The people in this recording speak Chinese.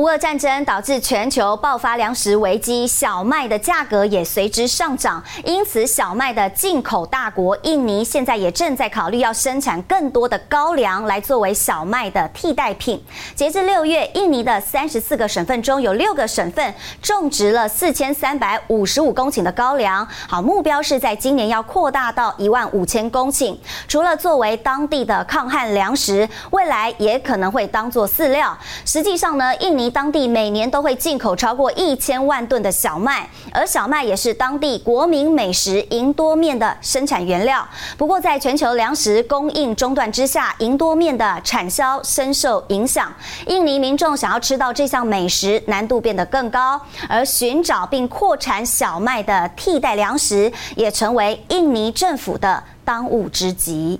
乌俄战争导致全球爆发粮食危机，小麦的价格也随之上涨。因此，小麦的进口大国印尼现在也正在考虑要生产更多的高粱来作为小麦的替代品。截至六月，印尼的三十四个省份中有六个省份种植了四千三百五十五公顷的高粱。好，目标是在今年要扩大到一万五千公顷。除了作为当地的抗旱粮食，未来也可能会当做饲料。实际上呢，印尼当地每年都会进口超过一千万吨的小麦，而小麦也是当地国民美食银多面的生产原料。不过，在全球粮食供应中断之下，银多面的产销深受影响。印尼民众想要吃到这项美食，难度变得更高，而寻找并扩产小麦的替代粮食，也成为印尼政府的当务之急。